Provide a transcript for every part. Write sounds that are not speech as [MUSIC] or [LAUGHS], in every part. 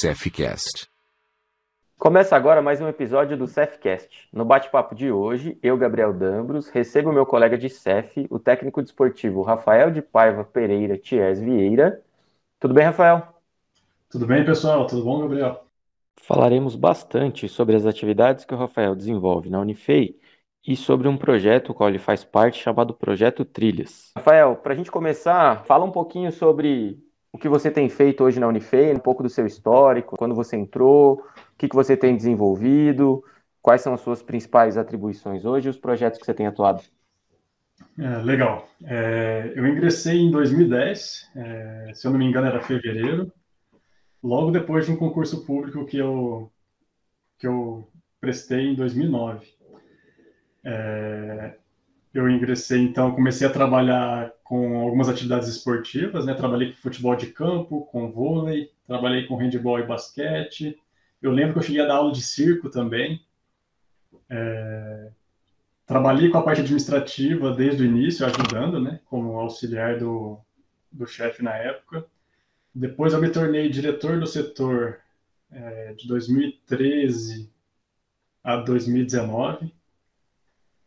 Cefcast. Começa agora mais um episódio do Cefcast. No bate-papo de hoje, eu, Gabriel Dambros, recebo meu colega de Cef, o técnico desportivo Rafael de Paiva Pereira Ties Vieira. Tudo bem, Rafael? Tudo bem, pessoal? Tudo bom, Gabriel? Falaremos bastante sobre as atividades que o Rafael desenvolve na Unifei e sobre um projeto qual ele faz parte chamado Projeto Trilhas. Rafael, para a gente começar, fala um pouquinho sobre o que você tem feito hoje na Unifei, um pouco do seu histórico, quando você entrou, o que, que você tem desenvolvido, quais são as suas principais atribuições hoje e os projetos que você tem atuado. É, legal. É, eu ingressei em 2010, é, se eu não me engano era fevereiro, logo depois de um concurso público que eu, que eu prestei em 2009. É, eu ingressei, então, comecei a trabalhar com algumas atividades esportivas, né? Trabalhei com futebol de campo, com vôlei, trabalhei com handebol e basquete. Eu lembro que eu cheguei a dar aula de circo também. É, trabalhei com a parte administrativa desde o início, ajudando, né? Como auxiliar do, do chefe na época. Depois eu me tornei diretor do setor é, de 2013 a 2019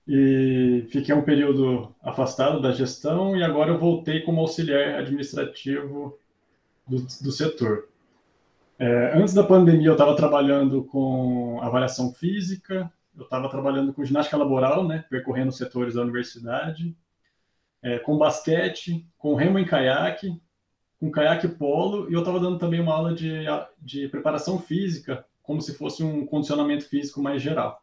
e fiquei um período afastado da gestão e agora eu voltei como auxiliar administrativo do, do setor. É, antes da pandemia eu estava trabalhando com avaliação física, eu estava trabalhando com ginástica laboral, né, percorrendo setores da universidade, é, com basquete, com remo em caiaque, com caiaque polo, e eu estava dando também uma aula de, de preparação física, como se fosse um condicionamento físico mais geral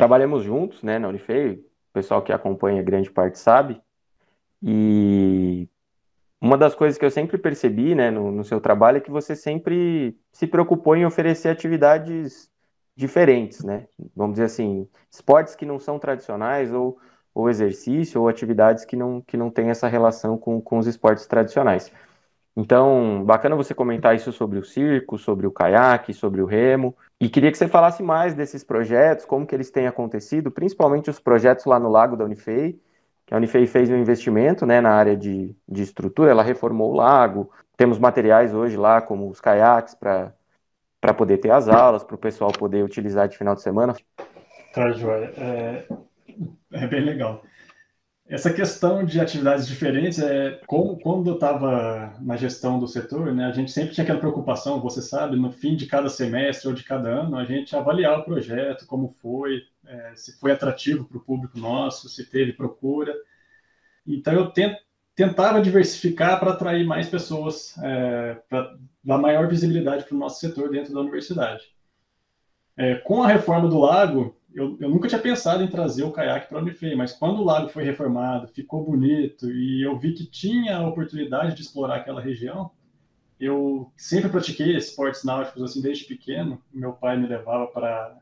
trabalhamos juntos, né, na Unifei, o pessoal que acompanha grande parte sabe, e uma das coisas que eu sempre percebi, né, no, no seu trabalho é que você sempre se preocupou em oferecer atividades diferentes, né, vamos dizer assim, esportes que não são tradicionais ou, ou exercício ou atividades que não, que não têm essa relação com, com os esportes tradicionais. Então, bacana você comentar isso sobre o circo, sobre o caiaque, sobre o remo. E queria que você falasse mais desses projetos, como que eles têm acontecido, principalmente os projetos lá no Lago da Unifei, que a Unifei fez um investimento né, na área de, de estrutura, ela reformou o lago. Temos materiais hoje lá, como os caiaques, para poder ter as aulas, para o pessoal poder utilizar de final de semana. Tá, Joia. É, é bem legal. Essa questão de atividades diferentes, é, como, quando eu estava na gestão do setor, né, a gente sempre tinha aquela preocupação, você sabe, no fim de cada semestre ou de cada ano, a gente avaliar o projeto, como foi, é, se foi atrativo para o público nosso, se teve procura. Então, eu tent, tentava diversificar para atrair mais pessoas, é, para dar maior visibilidade para o nosso setor dentro da universidade. É, com a reforma do lago, eu, eu, nunca tinha pensado em trazer o caiaque para a Unifei, mas quando o lago foi reformado, ficou bonito e eu vi que tinha a oportunidade de explorar aquela região, eu sempre pratiquei esportes náuticos assim desde pequeno. Meu pai me levava para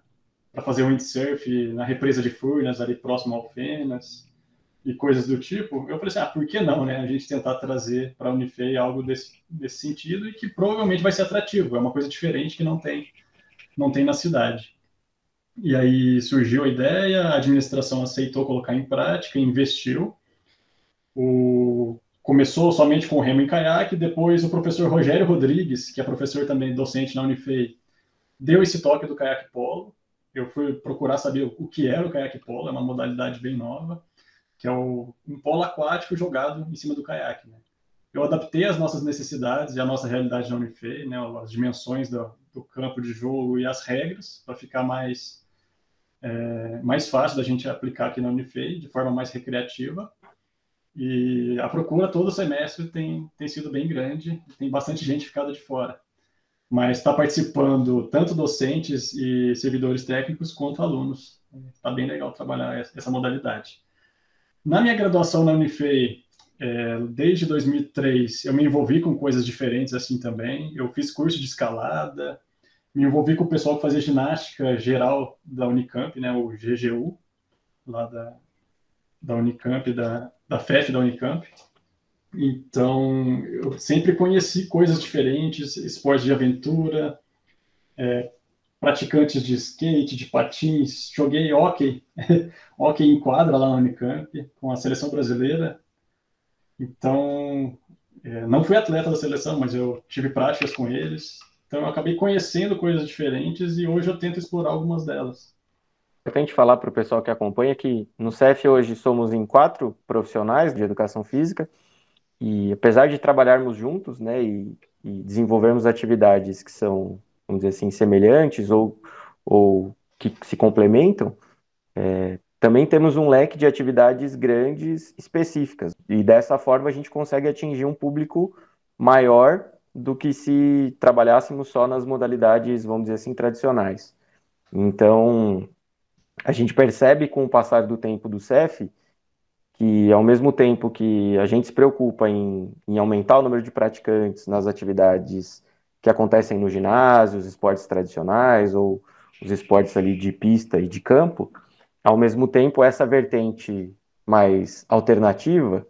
fazer windsurf na represa de Furnas, ali próximo ao Fenas, e coisas do tipo. Eu falei assim, ah, por que não, né? A gente tentar trazer para a Unifei algo desse, desse sentido e que provavelmente vai ser atrativo. É uma coisa diferente que não tem, não tem na cidade. E aí surgiu a ideia, a administração aceitou colocar em prática, investiu. O... Começou somente com o remo em caiaque, depois o professor Rogério Rodrigues, que é professor também docente na Unifei, deu esse toque do caiaque polo. Eu fui procurar saber o que era o caiaque polo, é uma modalidade bem nova, que é o, um polo aquático jogado em cima do caiaque. Né? Eu adaptei as nossas necessidades e a nossa realidade na Unifei, né, as dimensões do, do campo de jogo e as regras, para ficar mais é, mais fácil da gente aplicar aqui na Unifei, de forma mais recreativa. E a procura todo semestre tem, tem sido bem grande, tem bastante gente ficada de fora. Mas está participando tanto docentes e servidores técnicos quanto alunos. Está bem legal trabalhar essa modalidade. Na minha graduação na Unifei, é, desde 2003, eu me envolvi com coisas diferentes assim também. Eu fiz curso de escalada, me envolvi com o pessoal que fazia ginástica geral da Unicamp, né, o GGU, lá da, da Unicamp, da, da FEF da Unicamp. Então, eu sempre conheci coisas diferentes, esportes de aventura, é, praticantes de skate, de patins, joguei hockey, [LAUGHS] hockey em quadra lá na Unicamp, com a seleção brasileira. Então, é, não fui atleta da seleção, mas eu tive práticas com eles, Então eu acabei conhecendo coisas diferentes e hoje eu tento explorar algumas delas. É importante falar para o pessoal que acompanha que no CEF hoje somos em quatro profissionais de educação física e apesar de trabalharmos juntos, né, e, e desenvolvermos atividades que são, vamos dizer assim, semelhantes ou, ou que se complementam, é, também temos um leque de atividades grandes específicas. E dessa forma a gente consegue atingir um público maior do que se trabalhássemos só nas modalidades, vamos dizer assim, tradicionais. Então, a gente percebe com o passar do tempo do CEF que, ao mesmo tempo que a gente se preocupa em, em aumentar o número de praticantes nas atividades que acontecem no ginásio, os esportes tradicionais ou os esportes ali de pista e de campo, ao mesmo tempo, essa vertente mais alternativa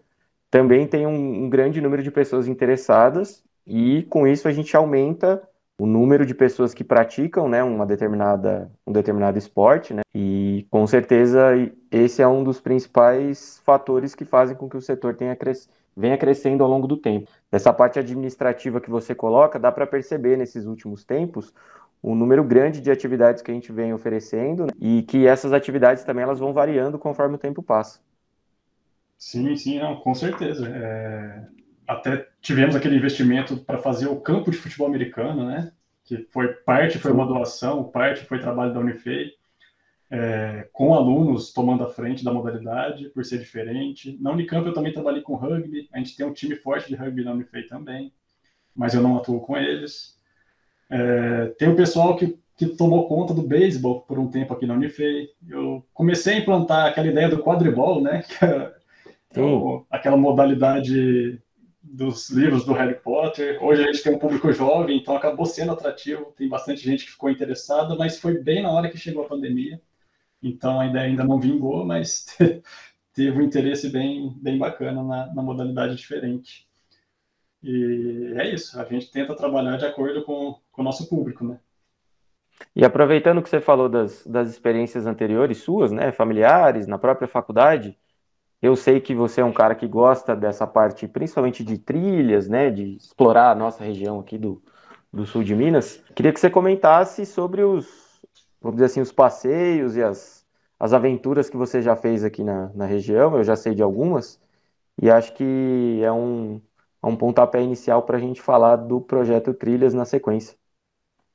também tem um, um grande número de pessoas interessadas e com isso a gente aumenta o número de pessoas que praticam né, uma determinada, um determinado esporte, né, e com certeza esse é um dos principais fatores que fazem com que o setor tenha cres... venha crescendo ao longo do tempo. Dessa parte administrativa que você coloca, dá para perceber nesses últimos tempos o número grande de atividades que a gente vem oferecendo né? e que essas atividades também elas vão variando conforme o tempo passa. Sim, sim, não, com certeza. É... Até tivemos aquele investimento para fazer o campo de futebol americano, né? Que foi parte foi uma doação, parte foi trabalho da Unifei, é... com alunos tomando a frente da modalidade por ser diferente. Na Unicamp eu também trabalhei com rugby, a gente tem um time forte de rugby na Unifei também, mas eu não atuo com eles. É, tem o pessoal que, que tomou conta do beisebol por um tempo aqui na Unifei. Eu comecei a implantar aquela ideia do quadribol, né? [LAUGHS] Que é o, aquela modalidade dos livros do Harry Potter. Hoje a gente tem um público jovem, então acabou sendo atrativo. Tem bastante gente que ficou interessada, mas foi bem na hora que chegou a pandemia. Então a ideia ainda não vingou, mas [LAUGHS] teve um interesse bem, bem bacana na, na modalidade diferente. E é isso, a gente tenta trabalhar de acordo com, com o nosso público, né? E aproveitando que você falou das, das experiências anteriores suas, né, familiares, na própria faculdade, eu sei que você é um cara que gosta dessa parte, principalmente de trilhas, né, de explorar a nossa região aqui do, do sul de Minas. Queria que você comentasse sobre os, vamos dizer assim, os passeios e as, as aventuras que você já fez aqui na, na região. Eu já sei de algumas, e acho que é um, um pontapé inicial para a gente falar do projeto Trilhas na sequência.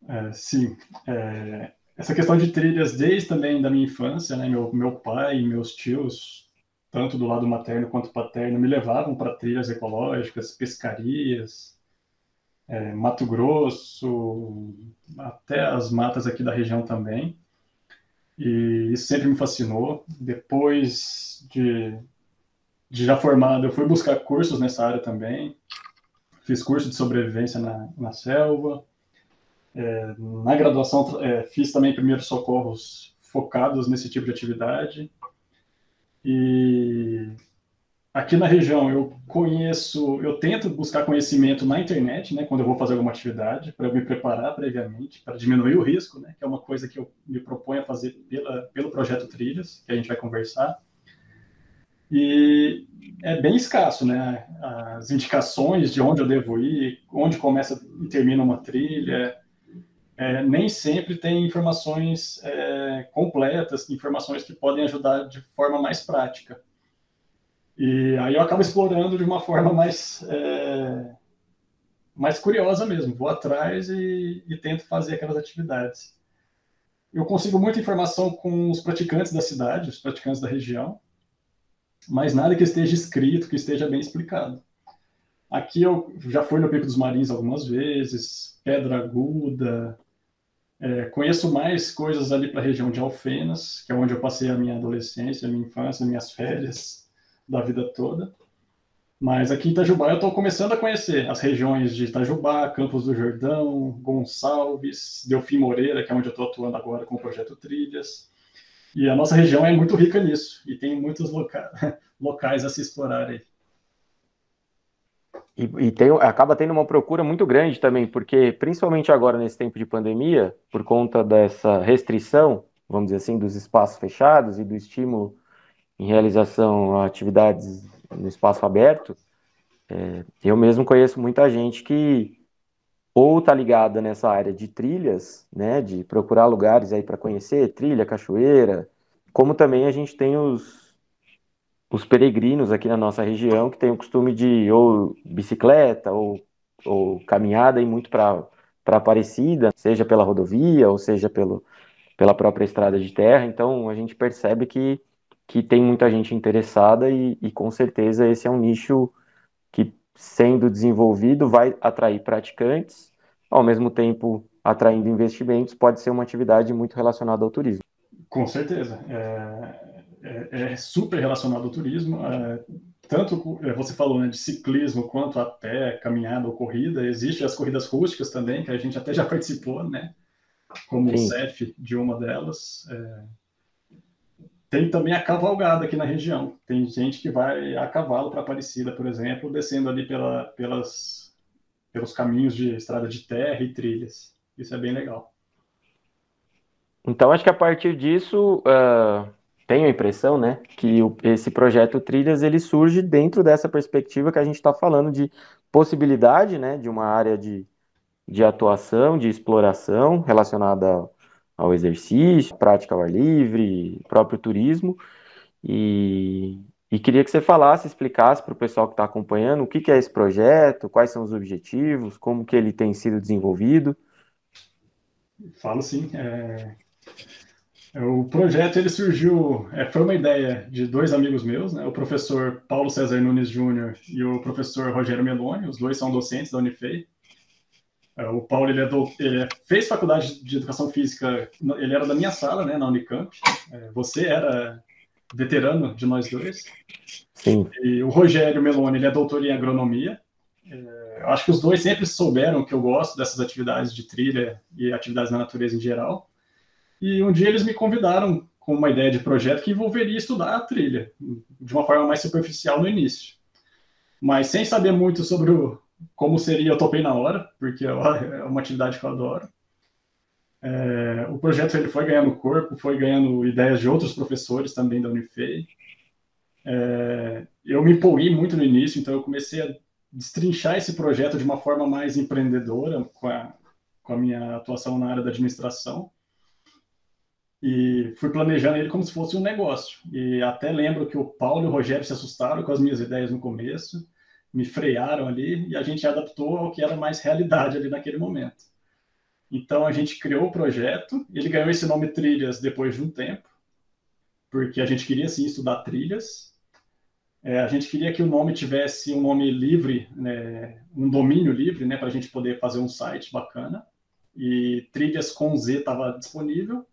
É, sim, é, essa questão de trilhas desde também da minha infância, né? Meu, meu pai e meus tios, tanto do lado materno quanto paterno, me levavam para trilhas ecológicas, pescarias, é, Mato Grosso, até as matas aqui da região também. E isso sempre me fascinou. Depois de de já formado, eu fui buscar cursos nessa área também. Fiz curso de sobrevivência na, na selva. É, na graduação, é, fiz também primeiros socorros focados nesse tipo de atividade. E aqui na região eu conheço, eu tento buscar conhecimento na internet, né, quando eu vou fazer alguma atividade, para eu me preparar previamente, para diminuir o risco, né, que é uma coisa que eu me proponho a fazer pela, pelo projeto Trilhas, que a gente vai conversar. E é bem escasso, né? As indicações de onde eu devo ir, onde começa e termina uma trilha, é, nem sempre tem informações é, completas, informações que podem ajudar de forma mais prática. E aí eu acabo explorando de uma forma mais, é, mais curiosa mesmo. Vou atrás e, e tento fazer aquelas atividades. Eu consigo muita informação com os praticantes da cidade, os praticantes da região, mas nada que esteja escrito, que esteja bem explicado. Aqui eu já fui no Pico dos Marins algumas vezes, Pedra Aguda, é, conheço mais coisas ali para a região de Alfenas, que é onde eu passei a minha adolescência, a minha infância, minhas férias da vida toda. Mas aqui em Itajubá eu estou começando a conhecer as regiões de Itajubá, Campos do Jordão, Gonçalves, Delfim Moreira, que é onde eu estou atuando agora com o projeto Trilhas. E a nossa região é muito rica nisso, e tem muitos loca [LAUGHS] locais a se explorar aí. E, e tem, acaba tendo uma procura muito grande também, porque principalmente agora nesse tempo de pandemia, por conta dessa restrição, vamos dizer assim, dos espaços fechados e do estímulo em realização a atividades no espaço aberto, é, eu mesmo conheço muita gente que ou tá ligada nessa área de trilhas, né, de procurar lugares aí para conhecer, trilha, cachoeira, como também a gente tem os os peregrinos aqui na nossa região que tem o costume de ou bicicleta ou, ou caminhada e muito para para Aparecida, seja pela rodovia ou seja pelo, pela própria estrada de terra. Então a gente percebe que, que tem muita gente interessada e, e com certeza esse é um nicho que, sendo desenvolvido, vai atrair praticantes, ao mesmo tempo atraindo investimentos, pode ser uma atividade muito relacionada ao turismo. Com certeza. É, é, é super relacionado ao turismo. É, tanto é, você falou né, de ciclismo quanto a pé, caminhada ou corrida. Existem as corridas rústicas também, que a gente até já [LAUGHS] participou, né? Como Sim. o CEF de uma delas. Tem também a cavalgada aqui na região. Tem gente que vai a cavalo para Aparecida, por exemplo, descendo ali pela, pelas, pelos caminhos de estrada de terra e trilhas. Isso é bem legal. Então, acho que a partir disso, uh, tenho a impressão, né, que o, esse projeto Trilhas ele surge dentro dessa perspectiva que a gente está falando de possibilidade, né, de uma área de, de atuação, de exploração relacionada ao, ao exercício, prática ao ar livre, próprio turismo. E, e queria que você falasse, explicasse para o pessoal que está acompanhando o que, que é esse projeto, quais são os objetivos, como que ele tem sido desenvolvido. Falo sim. É... O projeto ele surgiu, é, foi uma ideia de dois amigos meus, né, o professor Paulo César Nunes Júnior e o professor Rogério Meloni, os dois são docentes da Unifei. É, o Paulo ele, é do, ele é, fez faculdade de educação física, ele era da minha sala, né, na Unicamp. É, você era veterano de nós dois. Sim. E o Rogério Meloni ele é doutor em agronomia. Eu acho que os dois sempre souberam que eu gosto dessas atividades de trilha e atividades na natureza em geral. E um dia eles me convidaram com uma ideia de projeto que envolveria estudar a trilha, de uma forma mais superficial no início. Mas sem saber muito sobre o, como seria, eu topei na hora, porque é uma atividade que eu adoro. É, o projeto ele foi ganhando corpo, foi ganhando ideias de outros professores também da Unifei. É, eu me empolguei muito no início, então eu comecei a destrinchar esse projeto de uma forma mais empreendedora com a, com a minha atuação na área da administração e fui planejando ele como se fosse um negócio. E até lembro que o Paulo e o Rogério se assustaram com as minhas ideias no começo, me frearam ali e a gente adaptou ao que era mais realidade ali naquele momento. Então a gente criou o projeto, ele ganhou esse nome Trilhas depois de um tempo, porque a gente queria sim estudar trilhas. É, a gente queria que o nome tivesse um nome livre, né, um domínio livre, né, para a gente poder fazer um site bacana. E Trilhas com Z estava disponível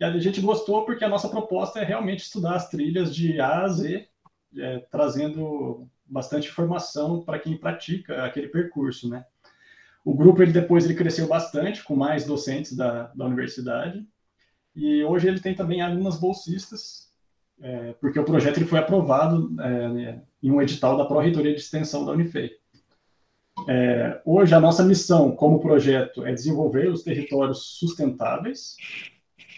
e a gente gostou porque a nossa proposta é realmente estudar as trilhas de A a Z, é, trazendo bastante informação para quem pratica aquele percurso, né? O grupo ele depois ele cresceu bastante com mais docentes da, da universidade e hoje ele tem também alunas bolsistas, é, porque o projeto ele foi aprovado é, em um edital da Pró-Reitoria de Extensão da Unifei. É, hoje a nossa missão como projeto é desenvolver os territórios sustentáveis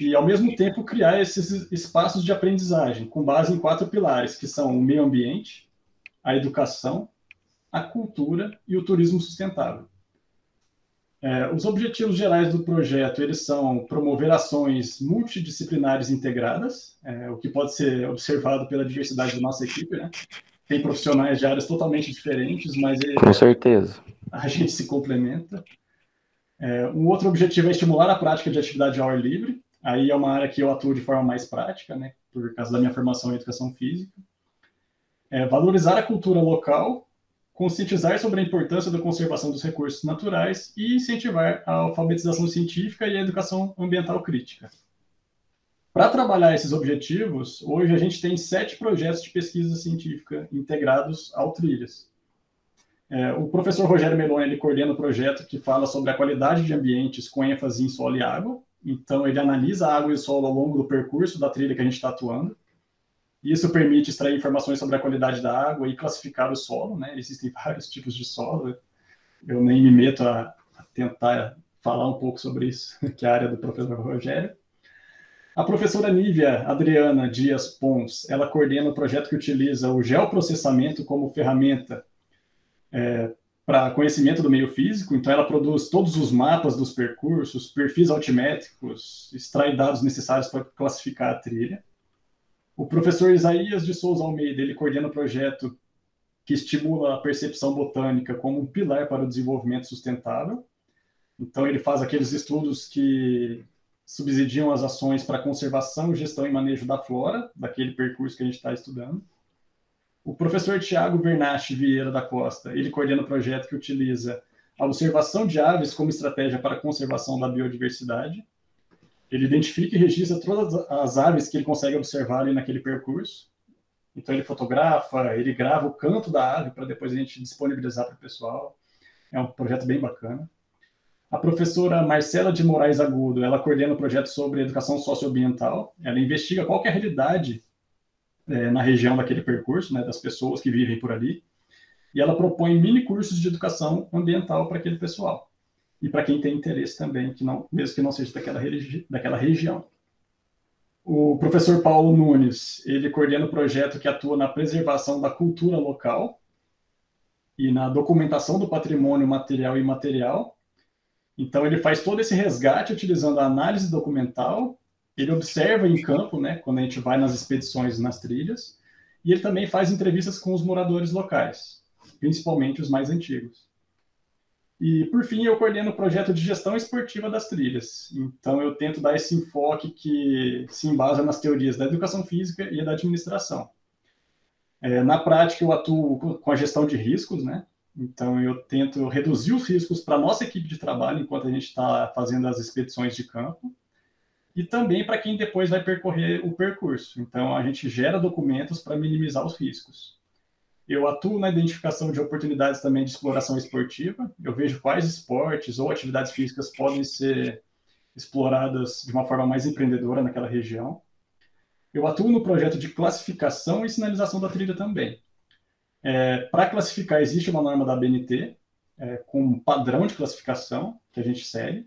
e, ao mesmo tempo, criar esses espaços de aprendizagem com base em quatro pilares, que são o meio ambiente, a educação, a cultura e o turismo sustentável. É, os objetivos gerais do projeto eles são promover ações multidisciplinares integradas, é, o que pode ser observado pela diversidade da nossa equipe. Né? Tem profissionais de áreas totalmente diferentes, mas ele, com certeza a gente se complementa. É, um outro objetivo é estimular a prática de atividade ao ar livre, Aí é uma área que eu atuo de forma mais prática, né, por causa da minha formação em educação física. É valorizar a cultura local, conscientizar sobre a importância da conservação dos recursos naturais e incentivar a alfabetização científica e a educação ambiental crítica. Para trabalhar esses objetivos, hoje a gente tem sete projetos de pesquisa científica integrados ao Trilhas. É, o professor Rogério Meloni ele coordena o projeto que fala sobre a qualidade de ambientes com ênfase em solo e água, então, ele analisa a água e o solo ao longo do percurso da trilha que a gente está atuando. Isso permite extrair informações sobre a qualidade da água e classificar o solo. Né? Existem [LAUGHS] vários tipos de solo. Eu nem me meto a, tentar falar um pouco sobre isso, [LAUGHS] que é a área do professor Rogério. A professora Nívia Adriana Dias Pons, ela coordena o projeto que utiliza o geoprocessamento como ferramenta é, para conhecimento do meio físico, então ela produz todos os mapas dos percursos, perfis altimétricos, extrai dados necessários para classificar a trilha. O professor Isaías de Souza Almeida, ele coordena o projeto que estimula a percepção botânica como um pilar para o desenvolvimento sustentável. Então ele faz aqueles estudos que subsidiam as ações para conservação, gestão e manejo da flora, daquele percurso que a gente está estudando. O professor Tiago Bernache Vieira da Costa, ele coordena o projeto que utiliza a observação de aves como estratégia para a conservação da biodiversidade. Ele identifica e registra todas as aves que ele consegue observar ali naquele percurso. Então ele fotografa, ele grava o canto da ave para depois a gente disponibilizar para o pessoal. É um projeto bem bacana. A professora Marcela de Moraes Agudo, ela coordena o projeto sobre educação socioambiental. Ela investiga qual é a realidade é, na região daquele percurso, né, das pessoas que vivem por ali, e ela propõe mini cursos de educação ambiental para aquele pessoal e para quem tem interesse também, que não, mesmo que não seja daquela, daquela região. O professor Paulo Nunes, ele coordena o projeto que atua na preservação da cultura local e na documentação do patrimônio material e imaterial. Então, ele faz todo esse resgate utilizando a análise documental ele observa em campo, né, quando a gente vai nas expedições, nas trilhas, e ele também faz entrevistas com os moradores locais, principalmente os mais antigos. E, por fim, eu coordeno o projeto de gestão esportiva das trilhas. Então, eu tento dar esse enfoque que se embasa nas teorias da educação física e da administração. É, na prática, eu atuo com a gestão de riscos, né? Então, eu tento reduzir os riscos para a nossa equipe de trabalho enquanto a gente está fazendo as expedições de campo e também para quem depois vai percorrer o percurso. Então, a gente gera documentos para minimizar os riscos. Eu atuo na identificação de oportunidades também de exploração esportiva. Eu vejo quais esportes ou atividades físicas podem ser exploradas de uma forma mais empreendedora naquela região. Eu atuo no projeto de classificação e sinalização da trilha também. É, para classificar, existe uma norma da BNT, é, com um padrão de classificação que a gente segue.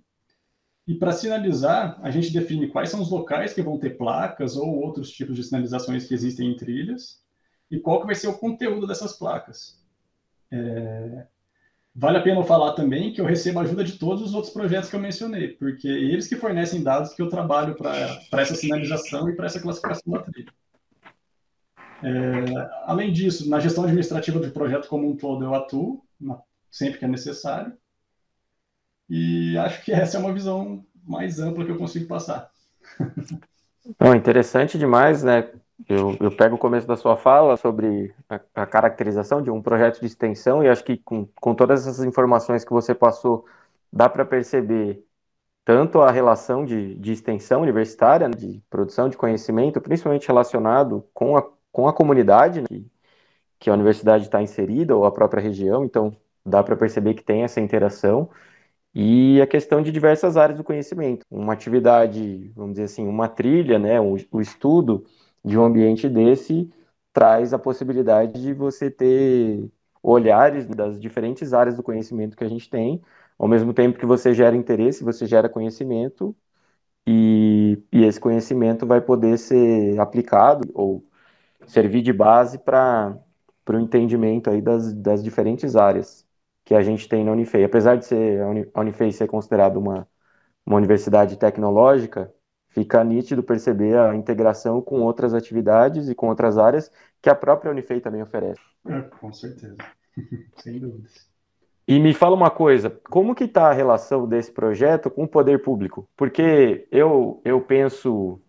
E para sinalizar, a gente define quais são os locais que vão ter placas ou outros tipos de sinalizações que existem em trilhas e qual que vai ser o conteúdo dessas placas. É... Vale a pena falar também que eu recebo ajuda de todos os outros projetos que eu mencionei, porque eles que fornecem dados que eu trabalho para essa sinalização e para essa classificação da trilha. É... além disso, na gestão administrativa do projeto como um todo, eu atuo, sempre que é necessário. E acho que essa é uma visão mais ampla que eu consigo passar. [LAUGHS] Não, interessante demais, né? Eu, eu pego o começo da sua fala sobre a, a, caracterização de um projeto de extensão e acho que com, com todas essas informações que você passou, dá para perceber tanto a relação de, de extensão universitária, né, de produção de conhecimento, principalmente relacionado com a, com a comunidade né, que, que a universidade está inserida ou a própria região, então dá para perceber que tem essa interação e a questão de diversas áreas do conhecimento. Uma atividade, vamos dizer assim, uma trilha, né, o, o estudo de um ambiente desse traz a possibilidade de você ter olhares das diferentes áreas do conhecimento que a gente tem, ao mesmo tempo que você gera interesse, você gera conhecimento, e, e esse conhecimento vai poder ser aplicado ou servir de base para o entendimento aí das, das diferentes áreas que a gente tem na Unifei. Apesar de ser a Unifei ser considerada uma, uma universidade tecnológica, fica nítido perceber a integração com outras atividades e com outras áreas que a própria Unifei também oferece. É, com certeza, [LAUGHS] sem dúvidas. E me fala uma coisa, como que está a relação desse projeto com o poder público? Porque eu, eu penso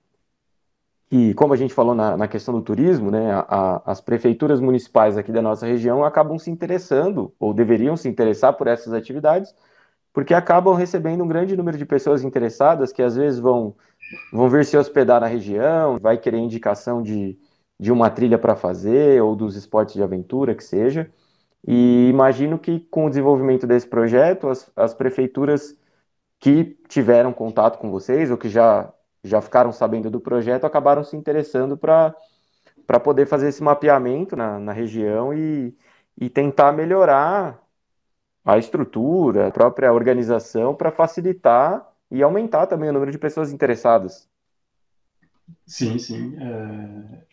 que, como a gente falou na, na questão do turismo, né, a, a, as prefeituras municipais aqui da nossa região acabam se interessando, ou deveriam se interessar por essas atividades, porque acabam recebendo um grande número de pessoas interessadas que às vezes vão, vão vir se hospedar na região, vai querer indicação de, de uma trilha para fazer, ou dos esportes de aventura, que seja. E imagino que com o desenvolvimento desse projeto, as, as prefeituras que tiveram contato com vocês, ou que já já ficaram sabendo do projeto, acabaram se interessando para poder fazer esse mapeamento na, na região e, e tentar melhorar a estrutura, a própria organização para facilitar e aumentar também o número de pessoas interessadas. Sim, sim. É...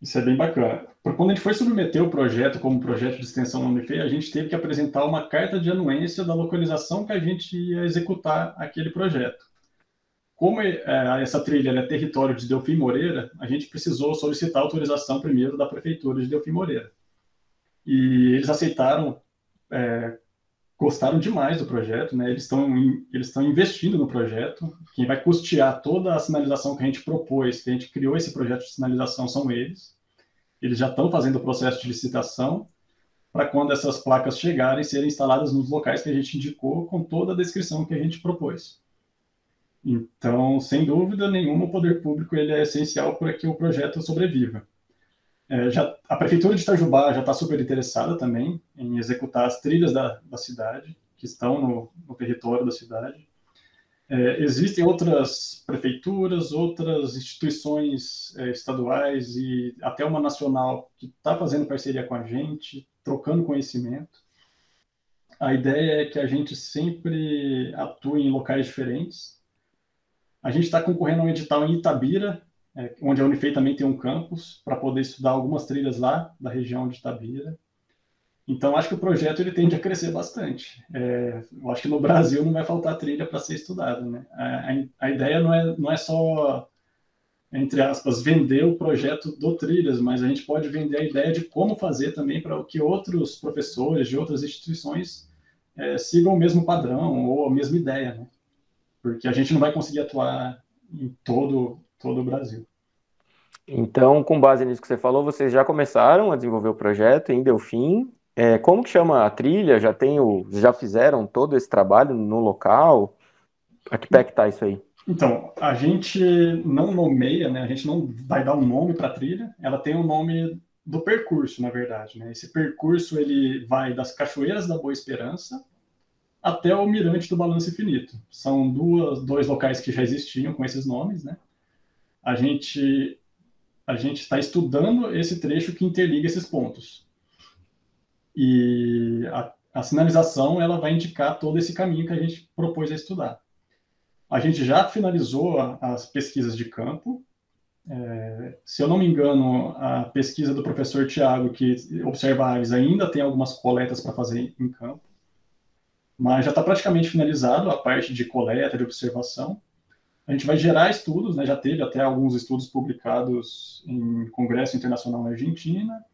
Isso é bem bacana. Quando a gente foi submeter o projeto como projeto de extensão na Unifei, a gente teve que apresentar uma carta de anuência da localização que a gente ia executar aquele projeto. Como é, essa trilha é território de Delfim Moreira, a gente precisou solicitar autorização primeiro da Prefeitura de Delfim Moreira. E eles aceitaram, é, gostaram demais do projeto, né? eles estão eles estão investindo no projeto. Quem vai custear toda a sinalização que a gente propôs, que a gente criou esse projeto de sinalização, são eles. Eles já estão fazendo o processo de licitação para quando essas placas chegarem, serem instaladas nos locais que a gente indicou, com toda a descrição que a gente propôs. Então, sem dúvida nenhuma, o poder público ele é essencial para que o projeto sobreviva. É, já, a Prefeitura de Itajubá já está super interessada também em executar as trilhas da, da cidade, que estão no, no território da cidade. É, existem outras prefeituras, outras instituições é, estaduais e até uma nacional que está fazendo parceria com a gente, trocando conhecimento. A ideia é que a gente sempre atue em locais diferentes, a gente está concorrendo a um edital em Itabira, é, onde a Unifei também tem um campus, para poder estudar algumas trilhas lá da região de Itabira. Então, acho que o projeto ele tende a crescer bastante. É, eu acho que no Brasil não vai faltar trilha para ser estudada. Né? A, a, ideia não é, não é só, entre aspas, vender o projeto do Trilhas, mas a gente pode vender a ideia de como fazer também para que outros professores de outras instituições é, sigam o mesmo padrão ou a mesma ideia. Né? Porque a gente não vai conseguir atuar em todo, todo o Brasil. Então, com base nisso que você falou, vocês já começaram a desenvolver o projeto em Delfim. É, como que chama a trilha? Já tem o, já fizeram todo esse trabalho no local? A que pé que tá isso aí? Então, a gente não nomeia, né? A gente não vai dar um nome para a trilha. Ela tem o um nome do percurso, na verdade. Né? Esse percurso ele vai das Cachoeiras da Boa Esperança até o Mirante do Balanço Infinito. São duas, dois locais que já existiam com esses nomes, né? A gente a gente está estudando esse trecho que interliga esses pontos. E a, a, sinalização ela vai indicar todo esse caminho que a gente propôs a estudar. A gente já finalizou a, as pesquisas de campo. É, se eu não me engano, a pesquisa do professor Tiago, que observa aves, ainda tem algumas coletas para fazer em campo mas já está praticamente finalizado a parte de coleta, de observação. A gente vai gerar estudos, né? já teve até alguns estudos publicados em Congresso Internacional na Argentina,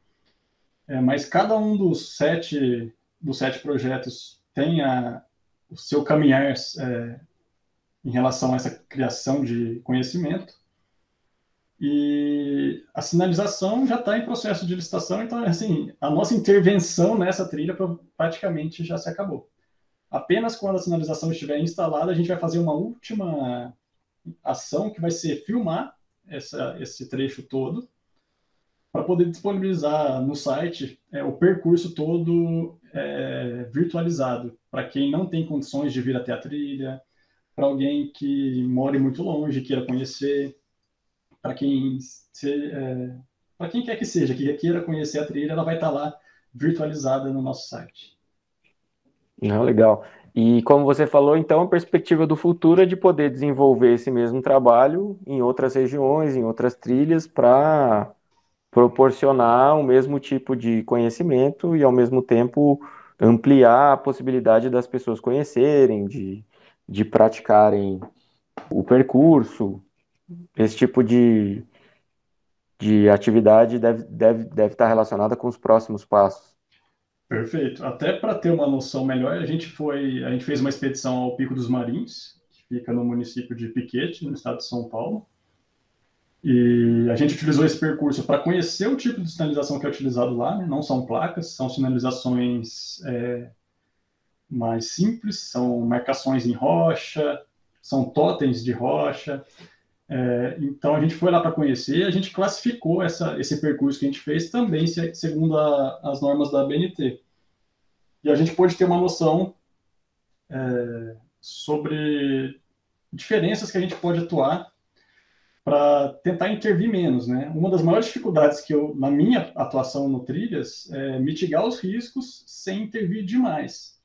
é, mas cada um dos sete, dos sete projetos tem a, o seu caminhar é, em relação a essa criação de conhecimento. E a sinalização já está em processo de licitação, então, assim, a nossa intervenção nessa trilha praticamente já se acabou. Apenas quando a sinalização estiver instalada, a gente vai fazer uma última ação que vai ser filmar essa, esse trecho todo para poder disponibilizar no site é, o percurso todo é, virtualizado para quem não tem condições de vir até a trilha, para alguém que more muito longe queira conhecer, para quem é, para quem quer que seja que queira conhecer a trilha, ela vai estar lá virtualizada no nosso site. Não, legal. E como você falou, então, a perspectiva do futuro é de poder desenvolver esse mesmo trabalho em outras regiões, em outras trilhas, para proporcionar o mesmo tipo de conhecimento e, ao mesmo tempo, ampliar a possibilidade das pessoas conhecerem, de, de praticarem o percurso. Esse tipo de, de atividade deve, deve, deve estar relacionada com os próximos passos. Perfeito. Até para ter uma noção melhor, a gente foi, a gente fez uma expedição ao Pico dos Marins, que fica no município de Piquete, no estado de São Paulo. E a gente utilizou esse percurso para conhecer o tipo de sinalização que é utilizado lá. Né? Não são placas, são sinalizações é, mais simples, são marcações em rocha, são totens de rocha. É, então a gente foi lá para conhecer, a gente classificou essa, esse percurso que a gente fez também segundo a, as normas da BNT. E a gente pôde ter uma noção é, sobre diferenças que a gente pode atuar para tentar intervir menos, né? Uma das maiores dificuldades que eu, na minha atuação no Trilhas, é mitigar os riscos sem intervir demais.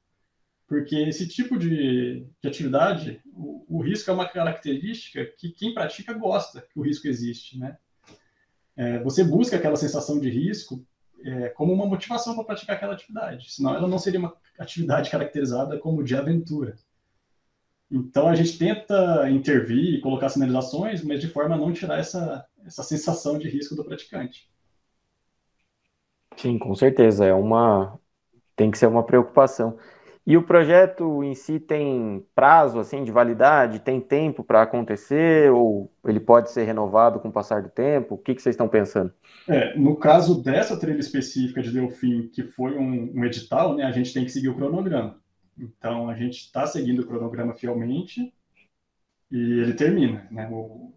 Porque esse tipo de, de atividade, o, o, risco é uma característica que quem pratica gosta que o risco existe, né? é, você busca aquela sensação de risco é, como uma motivação para praticar aquela atividade, senão ela não seria uma atividade caracterizada como de aventura. Então a gente tenta intervir, colocar sinalizações, mas de forma a não tirar essa, essa sensação de risco do praticante. Sim, com certeza. É uma. Tem que ser uma preocupação. E o projeto em si tem prazo assim de validade? Tem tempo para acontecer? Ou ele pode ser renovado com o passar do tempo? O que, que vocês estão pensando? É, no caso dessa trilha específica de Delfim, que foi um, um edital, né, a gente tem que seguir o cronograma. Então, a gente está seguindo o cronograma fielmente e ele termina. Né? O,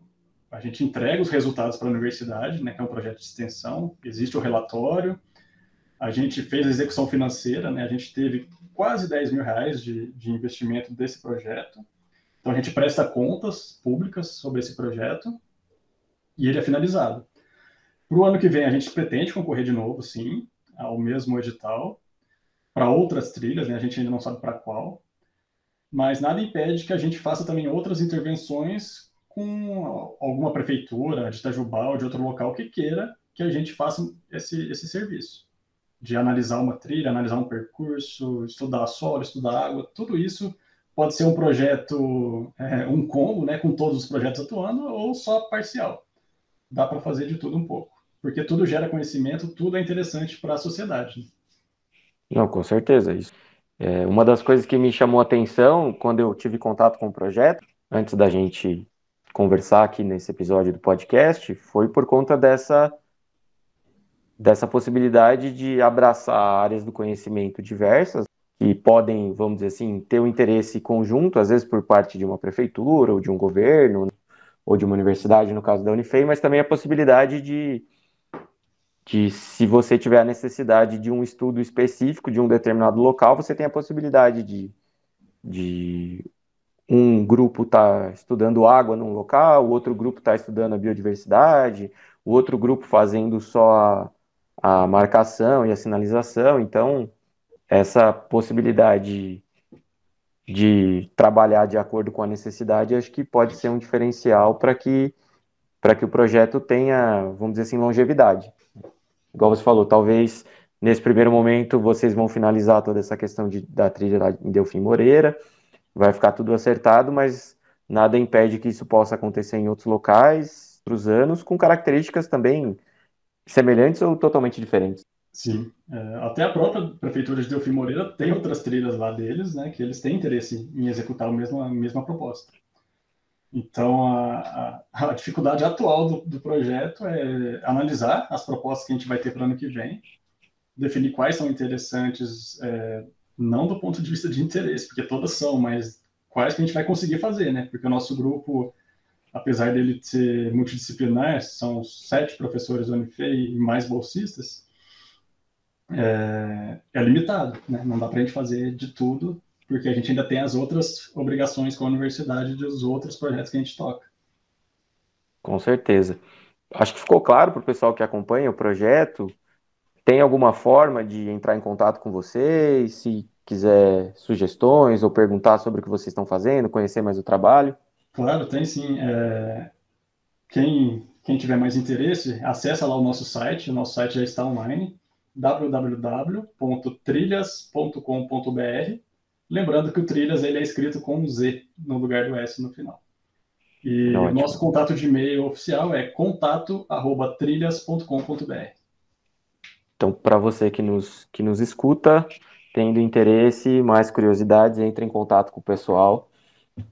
a gente entrega os resultados para a universidade, né, que é um projeto de extensão, existe o relatório, a gente fez a execução financeira, né, a gente teve quase 10 mil reais de, de investimento desse projeto. Então, a gente presta contas públicas sobre esse projeto e ele é finalizado. Para o ano que vem, a gente pretende concorrer de novo, sim, ao mesmo edital, para outras trilhas, né? a gente ainda não sabe para qual, mas nada impede que a gente faça também outras intervenções com alguma prefeitura de Itajubá ou de outro local que queira que a gente faça esse, esse serviço. De analisar uma trilha, analisar um percurso, estudar solo, estudar água, tudo isso pode ser um projeto, é, um combo, né, com todos os projetos atuando, ou só parcial. Dá para fazer de tudo um pouco porque tudo gera conhecimento, tudo é interessante para a sociedade. Né? Não, com certeza isso. É, uma das coisas que me chamou a atenção quando eu tive contato com o projeto, antes da gente conversar aqui nesse episódio do podcast, foi por conta dessa dessa possibilidade de abraçar áreas do conhecimento diversas que podem, vamos dizer assim, ter um interesse conjunto, às vezes por parte de uma prefeitura ou de um governo ou de uma universidade, no caso da Unifei, mas também a possibilidade de que se você tiver a necessidade de um estudo específico de um determinado local, você tem a possibilidade de, de um grupo estar tá estudando água num local, o outro grupo está estudando a biodiversidade, o outro grupo fazendo só a, marcação e a sinalização. Então, essa possibilidade de trabalhar de acordo com a necessidade, acho que pode ser um diferencial para que para que o projeto tenha, vamos dizer assim, longevidade igual você falou, talvez nesse primeiro momento vocês vão finalizar toda essa questão de, da trilha em Delfim Moreira, vai ficar tudo acertado, mas nada impede que isso possa acontecer em outros locais, outros anos, com características também semelhantes ou totalmente diferentes. Sim, é, até a própria prefeitura de Delfim Moreira tem outras trilhas lá deles, né, que eles têm interesse em executar a mesma, a mesma proposta. Então, a, a, a dificuldade atual do, do, projeto é analisar as propostas que a gente vai ter para o ano que vem, definir quais são interessantes, é, não do ponto de vista de interesse, porque todas são, mas quais que a gente vai conseguir fazer, né? Porque o nosso grupo, apesar dele ser multidisciplinar, são sete professores do Unifei e mais bolsistas, é, é limitado, né? Não dá para a gente fazer de tudo porque a gente ainda tem as outras obrigações com a universidade dos outros projetos que a gente toca. Com certeza. Acho que ficou claro para o pessoal que acompanha o projeto. Tem alguma forma de entrar em contato com vocês, se quiser sugestões ou perguntar sobre o que vocês estão fazendo, conhecer mais o trabalho? Claro, tem sim. É... Quem, quem tiver mais interesse, acessa lá o nosso site. O nosso site já está online, www.trilhas.com.br Lembrando que o Trilhas ele é escrito com um Z no lugar do S no final. E o nosso contato de e-mail oficial é contato@trilhas.com.br. Então, para você que nos, que nos escuta, tendo interesse, mais curiosidades, entre em contato com o pessoal,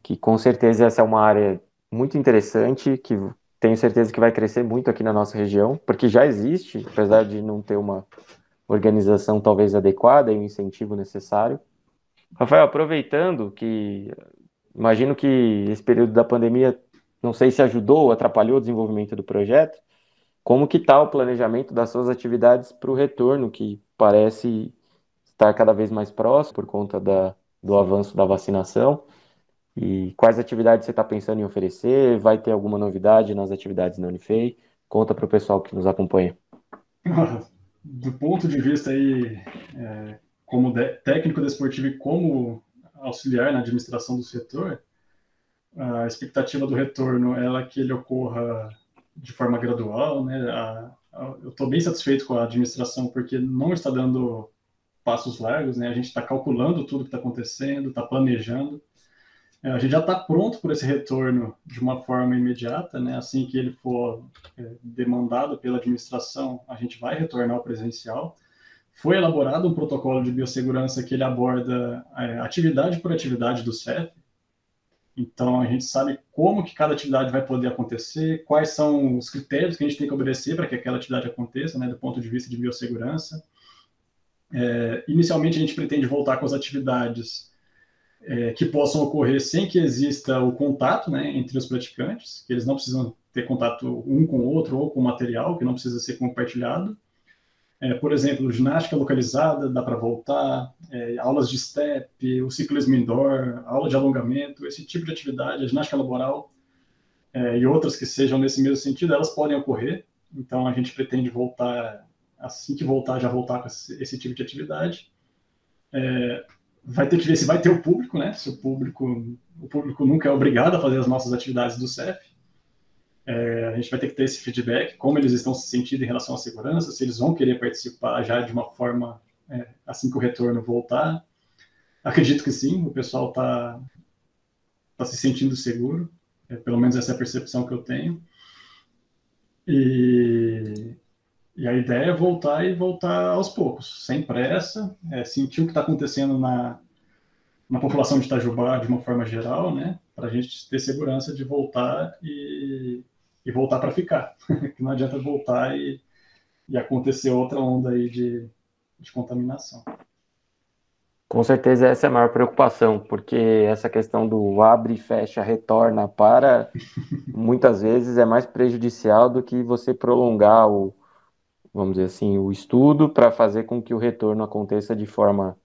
que com certeza essa é uma área muito interessante, que tenho certeza que vai crescer muito aqui na nossa região, porque já existe, apesar de não ter uma organização talvez adequada e um incentivo necessário. Rafael, aproveitando que imagino que esse período da pandemia, não sei se ajudou ou atrapalhou o desenvolvimento do projeto, como que está o planejamento das suas atividades para o retorno, que parece estar cada vez mais próximo por conta da, do avanço da vacinação? E quais atividades você está pensando em oferecer? Vai ter alguma novidade nas atividades da Unifei? Conta para o pessoal que nos acompanha. Do ponto de vista aí, é, como de, técnico desportivo e como auxiliar na administração do setor, a expectativa do retorno é que ele ocorra de forma gradual, né? A, a, eu estou bem satisfeito com a administração porque não está dando passos largos, né? A gente está calculando tudo que está acontecendo, está planejando. É, a gente já está pronto por esse retorno de uma forma imediata, né? Assim que ele for é, demandado pela administração, a gente vai retornar ao presencial. Foi elaborado um protocolo de biossegurança que ele aborda é, atividade por atividade do CEP. Então a gente sabe como que cada atividade vai poder acontecer, quais são os critérios que a gente tem que obedecer para que aquela atividade aconteça, né, do ponto de vista de biossegurança. É, inicialmente a gente pretende voltar com as atividades é, que possam ocorrer sem que exista o contato né, entre os praticantes, que eles não precisam ter contato um com o outro ou com o material, que não precisa ser compartilhado. É, por exemplo, ginástica localizada, dá para voltar, é, aulas de step, o ciclismo indoor, aula de alongamento, esse tipo de atividade, a ginástica laboral é, e outras que sejam nesse mesmo sentido, elas podem ocorrer. Então, a gente pretende voltar, assim que voltar, já voltar com esse, esse tipo de atividade. Vai ter que ver se vai ter o público, né? Se o público, o público nunca é obrigado a fazer as nossas atividades do CEF. É, a gente vai ter que ter esse feedback, como eles estão se sentindo em relação à segurança, se eles vão querer participar já de uma forma é, assim que o retorno voltar. Acredito que sim, o pessoal está tá se sentindo seguro, é, pelo menos essa é a percepção que eu tenho. E, e a ideia é voltar e voltar aos poucos, sem pressa, é, sentir o que está acontecendo na, na população de Itajubá de uma forma geral, né, para a gente ter segurança de voltar e e voltar para ficar. [LAUGHS] que não adianta voltar e, e acontecer outra onda aí de, de contaminação. Com certeza essa é a maior preocupação, porque essa questão do abre, fecha, retorna, para, [LAUGHS] muitas vezes é mais prejudicial do que você prolongar o, vamos dizer assim, o estudo para fazer com que o retorno aconteça de forma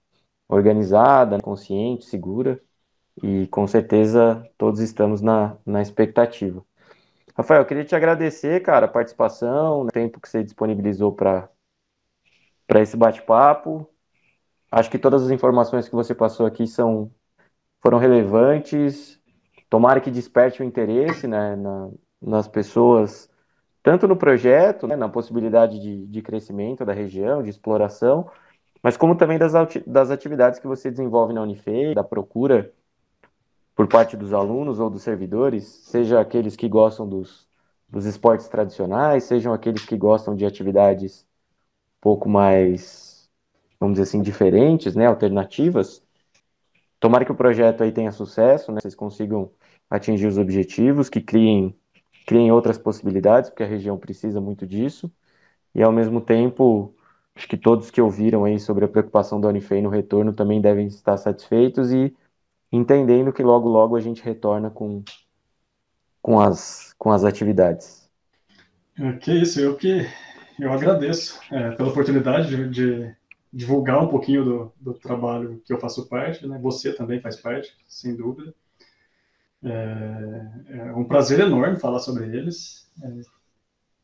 organizada, consciente, segura, e com certeza todos estamos na, na expectativa. Rafael, eu queria te agradecer, cara, a participação, o tempo que você disponibilizou para esse bate-papo. Acho que todas as informações que você passou aqui são, foram relevantes. Tomara que desperte o interesse né, na, nas pessoas, tanto no projeto, né, na possibilidade de, de crescimento da região, de exploração, mas como também das, das atividades que você desenvolve na Unifei, da procura por parte dos alunos ou dos servidores, seja aqueles que gostam dos, dos esportes tradicionais, sejam aqueles que gostam de atividades um pouco mais, vamos dizer assim, diferentes, né, alternativas. Tomara que o projeto aí tenha sucesso, né, vocês consigam atingir os objetivos, que criem, criem outras possibilidades, porque a região precisa muito disso. E ao mesmo tempo, acho que todos que ouviram aí sobre a preocupação da Unifei no retorno também devem estar satisfeitos e entendendo que logo logo a gente retorna com, com, as, com as atividades. É, que isso, eu que eu agradeço é, pela oportunidade de, de, divulgar um pouquinho do, do, trabalho que eu faço parte, né? Você também faz parte, sem dúvida. É, é um prazer enorme falar sobre eles. É,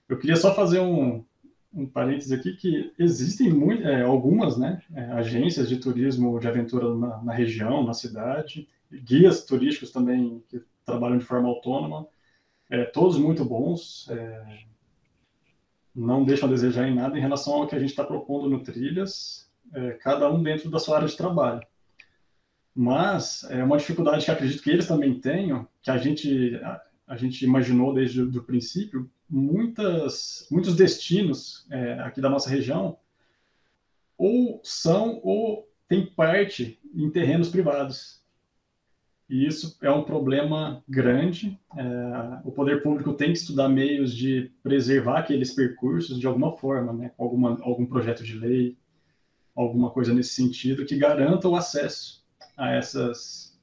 eu queria só fazer um, um parênteses aqui que existem muito, é, algumas né, é, agências de turismo de aventura na, na, região, na cidade, guias turísticos também que trabalham de forma autônoma, é, todos muito bons, é, não deixam a desejar em nada em relação ao que a gente está propondo no Trilhas, é, cada um dentro da sua área de trabalho. Mas é uma dificuldade que acredito que eles também tenham, que a gente, a, a gente imaginou desde o princípio, muitas, muitos destinos é, aqui da nossa região ou são ou tem parte em terrenos privados. E isso é um problema grande. É, o poder público tem que estudar meios de preservar aqueles percursos de alguma forma, né? Alguma, algum projeto de lei, alguma coisa nesse sentido que garanta o acesso a, essas,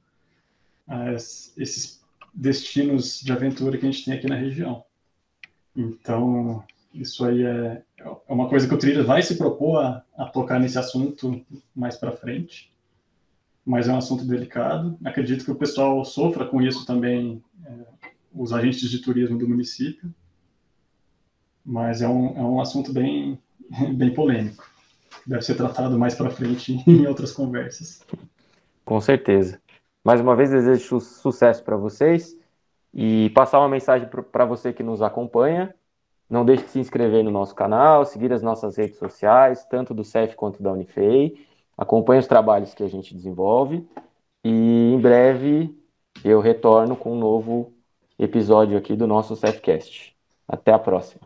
a esses destinos de aventura que a gente tem aqui na região. Então, isso aí é, é uma coisa que o Trilha vai se propor a, a tocar nesse assunto mais para frente, mas é um assunto delicado. Acredito que o pessoal sofra com isso também, é, os agentes de turismo do município, mas é um, é um assunto bem, [LAUGHS] bem polêmico. Deve ser tratado mais para frente [LAUGHS] em outras conversas. Com certeza. Mais uma vez, desejo sucesso para vocês e passar uma mensagem para você que nos acompanha. Não deixe de se inscrever no nosso canal, seguir as nossas redes sociais, tanto do CEF quanto da Unifei. Acompanhe os trabalhos que a gente desenvolve. E em breve eu retorno com um novo episódio aqui do nosso CEFcast. Até a próxima.